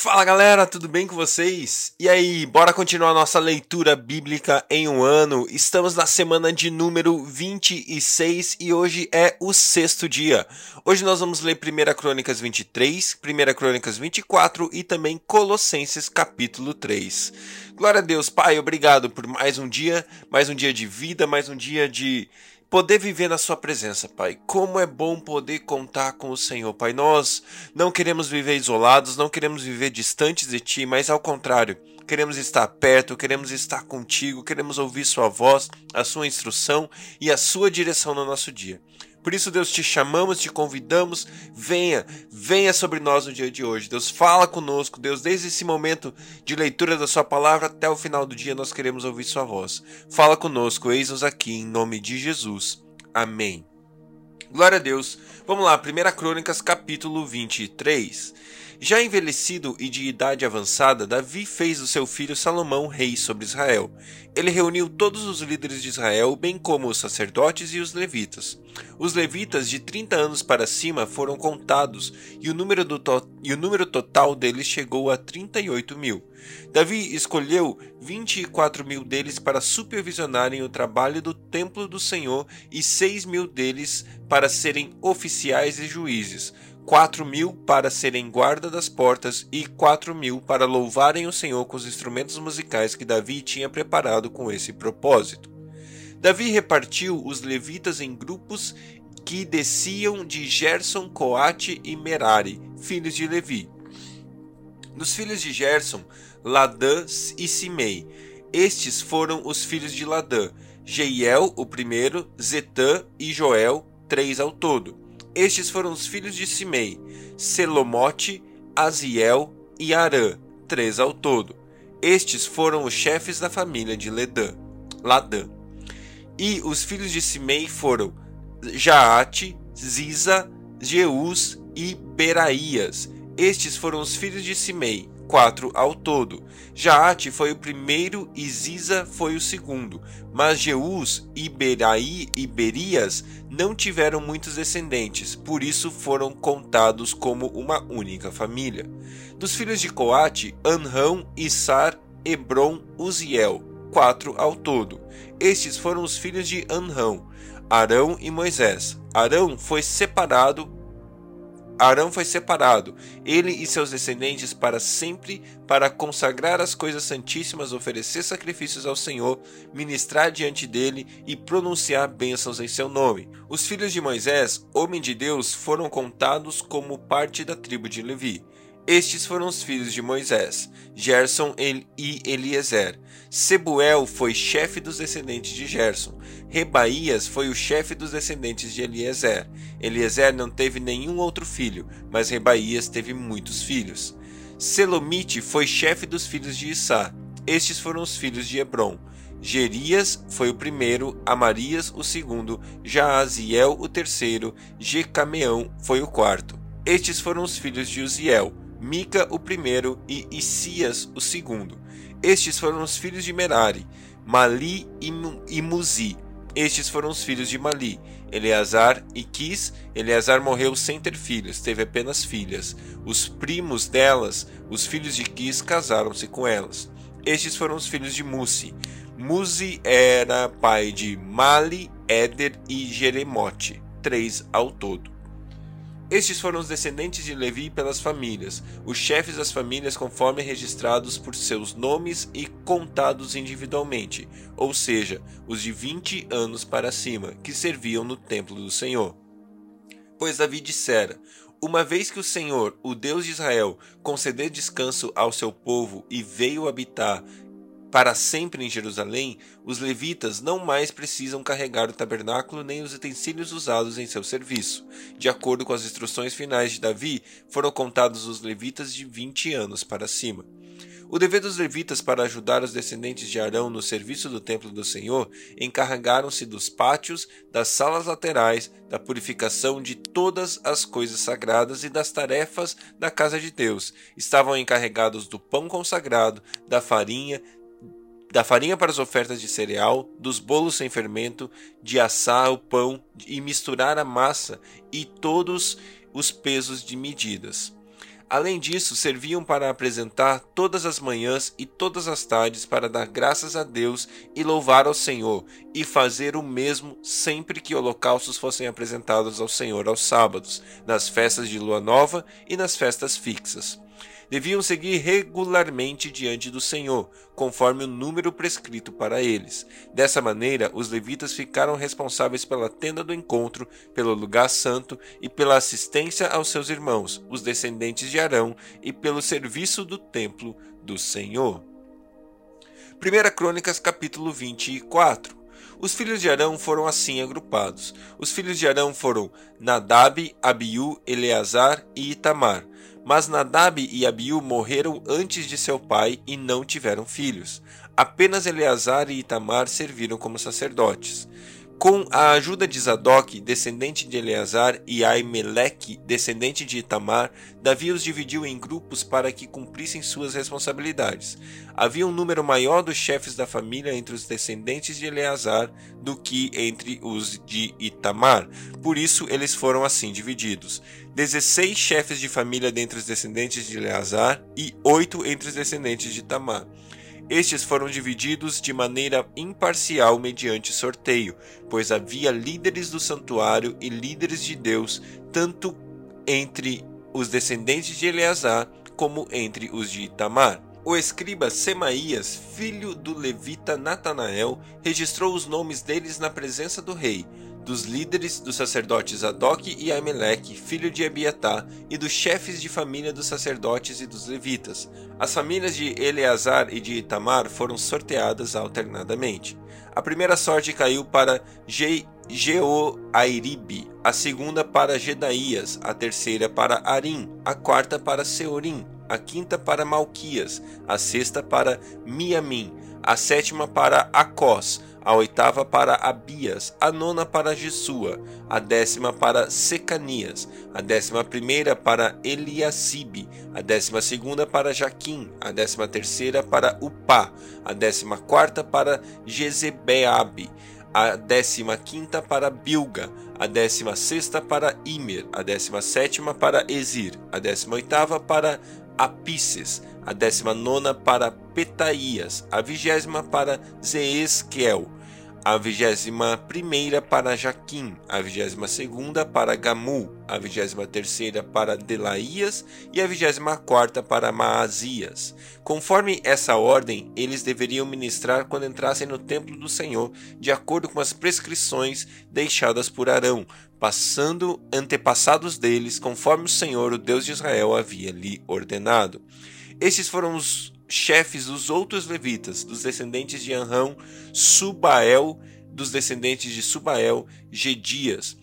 Fala galera, tudo bem com vocês? E aí, bora continuar nossa leitura bíblica em um ano. Estamos na semana de número 26 e hoje é o sexto dia. Hoje nós vamos ler 1 Crônicas 23, 1 Crônicas 24 e também Colossenses capítulo 3. Glória a Deus, Pai, obrigado por mais um dia, mais um dia de vida, mais um dia de poder viver na Sua presença, Pai. Como é bom poder contar com o Senhor, Pai. Nós não queremos viver isolados, não queremos viver distantes de Ti, mas ao contrário, queremos estar perto, queremos estar contigo, queremos ouvir Sua voz, a Sua instrução e a Sua direção no nosso dia. Por isso, Deus, te chamamos, te convidamos, venha, venha sobre nós no dia de hoje. Deus, fala conosco. Deus, desde esse momento de leitura da Sua palavra até o final do dia, nós queremos ouvir Sua voz. Fala conosco, eis-nos aqui, em nome de Jesus. Amém. Glória a Deus. Vamos lá, 1 Crônicas, capítulo 23. Já envelhecido e de idade avançada, Davi fez do seu filho Salomão rei sobre Israel. Ele reuniu todos os líderes de Israel, bem como os sacerdotes e os levitas. Os levitas de 30 anos para cima foram contados e o número, do e o número total deles chegou a 38 mil. Davi escolheu 24 mil deles para supervisionarem o trabalho do templo do Senhor e 6 mil deles para serem oficiais e juízes quatro mil para serem guarda das portas e quatro mil para louvarem o Senhor com os instrumentos musicais que Davi tinha preparado com esse propósito. Davi repartiu os levitas em grupos que desciam de Gerson, Coate e Merari, filhos de Levi. Dos filhos de Gerson, Ladã e Simei. Estes foram os filhos de Ladã, Jeiel, o primeiro, Zetã e Joel, três ao todo. Estes foram os filhos de Simei, Selomote, Aziel e Arã, três ao todo. Estes foram os chefes da família de Ledã, Ladã. E os filhos de Simei foram Jaate, Ziza, Jeus e Beraías. Estes foram os filhos de Simei, quatro ao todo. Jaate foi o primeiro e Ziza foi o segundo, mas Jeus Beraí e Berias não tiveram muitos descendentes, por isso foram contados como uma única família. Dos filhos de Coate, Anrão, Issar, Hebron, Uziel, quatro ao todo. Estes foram os filhos de Anrão, Arão e Moisés. Arão foi separado Arão foi separado, ele e seus descendentes, para sempre, para consagrar as coisas santíssimas, oferecer sacrifícios ao Senhor, ministrar diante dele e pronunciar bênçãos em seu nome. Os filhos de Moisés, homem de Deus, foram contados como parte da tribo de Levi. Estes foram os filhos de Moisés, Gerson e Eliezer. Sebuel foi chefe dos descendentes de Gerson. Rebaías foi o chefe dos descendentes de Eliezer. Eliezer não teve nenhum outro filho, mas Rebaías teve muitos filhos. Selomite foi chefe dos filhos de Issá. Estes foram os filhos de Hebron. Gerias foi o primeiro, Amarias o segundo, Jaaziel o terceiro, Jecameão foi o quarto. Estes foram os filhos de Uziel. Mica o primeiro e Isias o segundo. Estes foram os filhos de Merari, Mali e Muzi. Estes foram os filhos de Mali, Eleazar e Quis. Eleazar morreu sem ter filhos, teve apenas filhas. Os primos delas, os filhos de Quis, casaram-se com elas. Estes foram os filhos de Musi. Musi era pai de Mali, Éder e Jeremote, três ao todo. Estes foram os descendentes de Levi pelas famílias, os chefes das famílias conforme registrados por seus nomes e contados individualmente, ou seja, os de vinte anos para cima, que serviam no templo do Senhor. Pois Davi dissera: Uma vez que o Senhor, o Deus de Israel, conceder descanso ao seu povo e veio habitar para sempre em Jerusalém, os levitas não mais precisam carregar o tabernáculo nem os utensílios usados em seu serviço. De acordo com as instruções finais de Davi, foram contados os levitas de 20 anos para cima. O dever dos levitas para ajudar os descendentes de Arão no serviço do templo do Senhor encarregaram-se dos pátios, das salas laterais, da purificação de todas as coisas sagradas e das tarefas da casa de Deus. Estavam encarregados do pão consagrado, da farinha, da farinha para as ofertas de cereal, dos bolos sem fermento, de assar o pão e misturar a massa e todos os pesos de medidas. Além disso, serviam para apresentar todas as manhãs e todas as tardes para dar graças a Deus e louvar ao Senhor, e fazer o mesmo sempre que holocaustos fossem apresentados ao Senhor aos sábados, nas festas de lua nova e nas festas fixas deviam seguir regularmente diante do Senhor, conforme o número prescrito para eles. Dessa maneira, os levitas ficaram responsáveis pela tenda do encontro, pelo lugar santo e pela assistência aos seus irmãos, os descendentes de Arão, e pelo serviço do templo do Senhor. 1 Crônicas capítulo 24 os filhos de Arão foram assim agrupados. Os filhos de Arão foram Nadab, Abiú, Eleazar e Itamar. Mas Nadab e Abiú morreram antes de seu pai e não tiveram filhos. Apenas Eleazar e Itamar serviram como sacerdotes. Com a ajuda de Zadok, descendente de Eleazar, e Aimeleque, descendente de Itamar, Davi os dividiu em grupos para que cumprissem suas responsabilidades. Havia um número maior dos chefes da família entre os descendentes de Eleazar do que entre os de Itamar, por isso eles foram assim divididos. Dezesseis chefes de família dentre os descendentes de Eleazar e oito entre os descendentes de Itamar. Estes foram divididos de maneira imparcial mediante sorteio, pois havia líderes do santuário e líderes de Deus, tanto entre os descendentes de Eleazar como entre os de Itamar. O escriba Semaías, filho do levita Natanael, registrou os nomes deles na presença do rei, dos líderes dos sacerdotes Adok e Aimeleque, filho de Ebiatá, e dos chefes de família dos sacerdotes e dos levitas. As famílias de Eleazar e de Itamar foram sorteadas alternadamente. A primeira sorte caiu para Jeoairibe, a segunda para Gedaías, a terceira para Arim, a quarta para Seorim, a quinta para Malquias, a sexta para Miamim, a sétima para Acós, a oitava para Abias, a nona para Jesua, a décima para Secanias, a décima primeira para Eliasibe, a décima segunda para Jaquim, a décima terceira para Upá, a décima quarta para Jezebeabe, a décima quinta para Bilga, a décima sexta para Imer, a décima sétima para Ezir, a décima oitava para Apices, a décima nona para Petaías, a vigésima para Zeesquel, a vigésima primeira para Jaquim, a vigésima segunda para Gamu, a vigésima terceira para Delaías e a vigésima quarta para Maazias. Conforme essa ordem, eles deveriam ministrar quando entrassem no templo do Senhor, de acordo com as prescrições deixadas por Arão, passando antepassados deles, conforme o Senhor, o Deus de Israel, havia lhe ordenado. Estes foram os chefes dos outros levitas, dos descendentes de Anrão, Subael, dos descendentes de Subael, Gedias.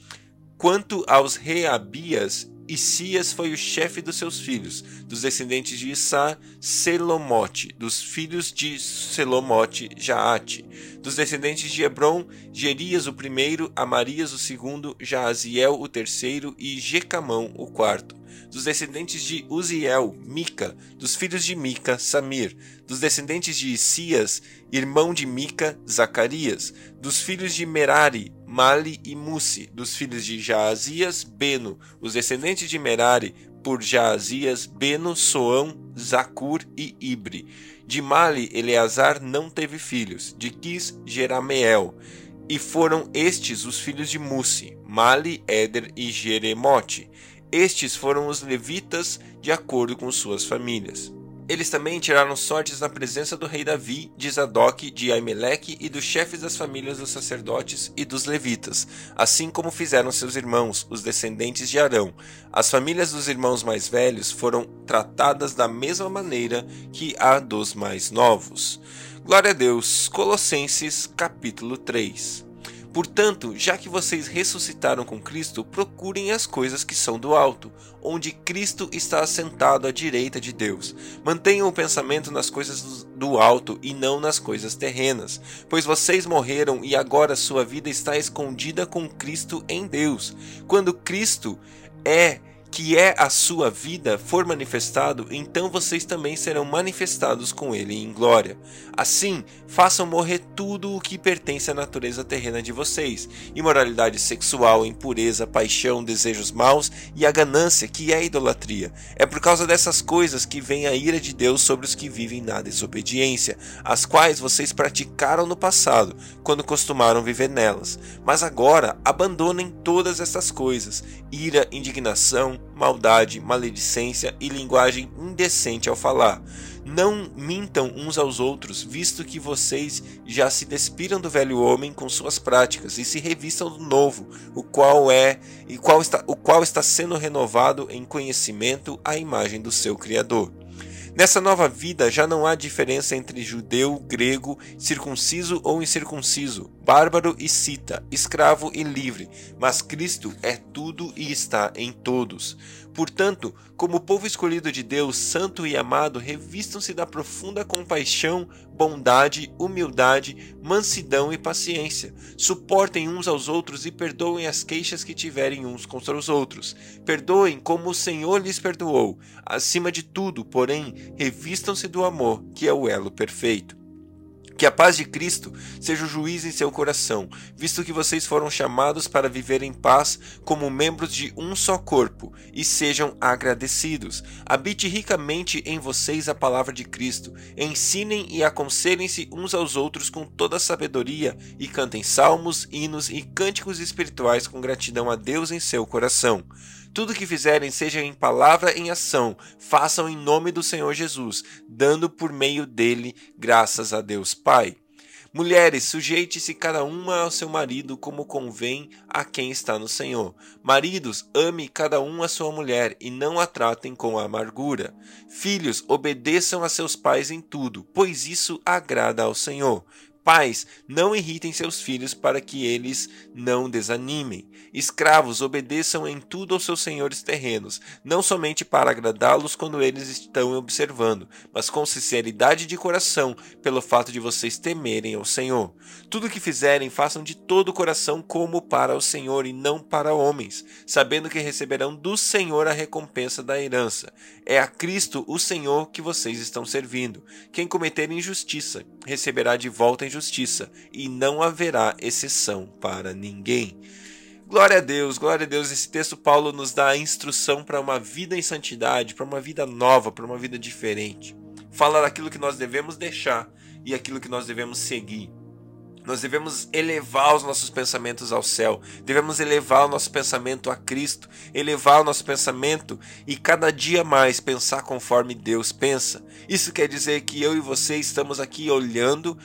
Quanto aos Reabias, Isias foi o chefe dos seus filhos, dos descendentes de Issá, Selomote, dos filhos de Selomote, Jaate, dos descendentes de Hebron, Gerias o primeiro, Amarias o segundo, Jaaziel o terceiro e Jecamão o quarto. Dos descendentes de Uziel, Mica, dos filhos de Mica, Samir, dos descendentes de Isias, irmão de Mica, Zacarias, dos filhos de Merari, Mali e Musi, dos filhos de Jaazias, Beno, os descendentes de Merari, por Jaazias, Beno, Soão, Zacur e Ibre. De Mali, Eleazar não teve filhos, de Quis, Jerameel. E foram estes os filhos de Musi, Mali, Éder e Jeremote. Estes foram os levitas de acordo com suas famílias. Eles também tiraram sortes na presença do rei Davi, de Zadok, de Aimeleque e dos chefes das famílias dos sacerdotes e dos levitas, assim como fizeram seus irmãos, os descendentes de Arão. As famílias dos irmãos mais velhos foram tratadas da mesma maneira que a dos mais novos. Glória a Deus. Colossenses capítulo 3. Portanto, já que vocês ressuscitaram com Cristo, procurem as coisas que são do alto, onde Cristo está assentado à direita de Deus. Mantenham o pensamento nas coisas do alto e não nas coisas terrenas, pois vocês morreram e agora sua vida está escondida com Cristo em Deus. Quando Cristo é que é a sua vida, for manifestado, então vocês também serão manifestados com ele em glória. Assim, façam morrer tudo o que pertence à natureza terrena de vocês: imoralidade sexual, impureza, paixão, desejos maus e a ganância, que é a idolatria. É por causa dessas coisas que vem a ira de Deus sobre os que vivem na desobediência, as quais vocês praticaram no passado, quando costumaram viver nelas. Mas agora abandonem todas essas coisas: ira, indignação, maldade, maledicência e linguagem indecente ao falar. Não mintam uns aos outros, visto que vocês já se despiram do velho homem com suas práticas e se revistam do novo, o qual é e qual está, o qual está sendo renovado em conhecimento à imagem do seu criador. Nessa nova vida já não há diferença entre judeu, grego, circunciso ou incircunciso, bárbaro e cita, escravo e livre, mas Cristo é tudo e está em todos. Portanto, como povo escolhido de Deus, santo e amado, revistam-se da profunda compaixão, bondade, humildade, mansidão e paciência. Suportem uns aos outros e perdoem as queixas que tiverem uns contra os outros. Perdoem como o Senhor lhes perdoou. Acima de tudo, porém, revistam-se do amor, que é o elo perfeito. Que a paz de Cristo seja o juiz em seu coração, visto que vocês foram chamados para viver em paz como membros de um só corpo, e sejam agradecidos. Habite ricamente em vocês a palavra de Cristo. Ensinem e aconselhem-se uns aos outros com toda a sabedoria, e cantem salmos, hinos e cânticos espirituais com gratidão a Deus em seu coração. Tudo que fizerem, seja em palavra em ação, façam em nome do Senhor Jesus, dando por meio dele graças a Deus Pai. Mulheres, sujeite-se cada uma ao seu marido como convém a quem está no Senhor. Maridos, ame cada um a sua mulher e não a tratem com amargura. Filhos, obedeçam a seus pais em tudo, pois isso agrada ao Senhor. Pais, não irritem seus filhos para que eles não desanimem. Escravos, obedeçam em tudo aos seus senhores terrenos, não somente para agradá-los quando eles estão observando, mas com sinceridade de coração, pelo fato de vocês temerem ao Senhor. Tudo que fizerem, façam de todo o coração como para o Senhor e não para homens, sabendo que receberão do Senhor a recompensa da herança. É a Cristo, o Senhor, que vocês estão servindo. Quem cometer injustiça, receberá de volta a justiça, e não haverá exceção para ninguém. Glória a Deus, glória a Deus. Esse texto Paulo nos dá a instrução para uma vida em santidade, para uma vida nova, para uma vida diferente. Fala daquilo que nós devemos deixar e aquilo que nós devemos seguir. Nós devemos elevar os nossos pensamentos ao céu, devemos elevar o nosso pensamento a Cristo, elevar o nosso pensamento e cada dia mais pensar conforme Deus pensa. Isso quer dizer que eu e você estamos aqui olhando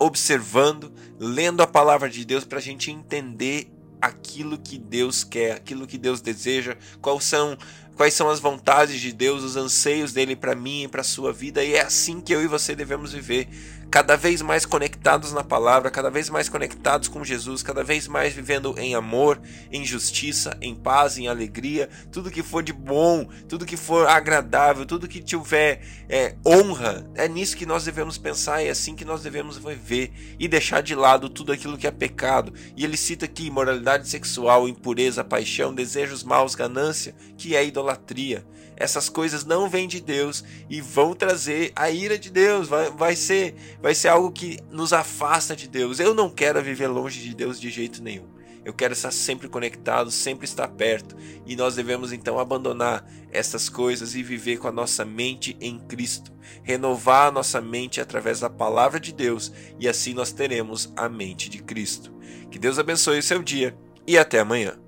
observando, lendo a palavra de Deus para a gente entender aquilo que Deus quer, aquilo que Deus deseja, quais são quais são as vontades de Deus, os anseios dele para mim e para sua vida, e é assim que eu e você devemos viver, cada vez mais conectados na palavra, cada vez mais conectados com Jesus, cada vez mais vivendo em amor, em justiça, em paz, em alegria, tudo que for de bom, tudo que for agradável, tudo que tiver é, honra, é nisso que nós devemos pensar, é assim que nós devemos viver e deixar de lado tudo aquilo que é pecado. E ele cita aqui imoralidade sexual, impureza, paixão, desejos maus, ganância, que é idolatria idolatria. Essas coisas não vêm de Deus e vão trazer a ira de Deus. Vai, vai, ser, vai ser algo que nos afasta de Deus. Eu não quero viver longe de Deus de jeito nenhum. Eu quero estar sempre conectado, sempre estar perto. E nós devemos então abandonar essas coisas e viver com a nossa mente em Cristo. Renovar a nossa mente através da palavra de Deus e assim nós teremos a mente de Cristo. Que Deus abençoe o seu dia e até amanhã.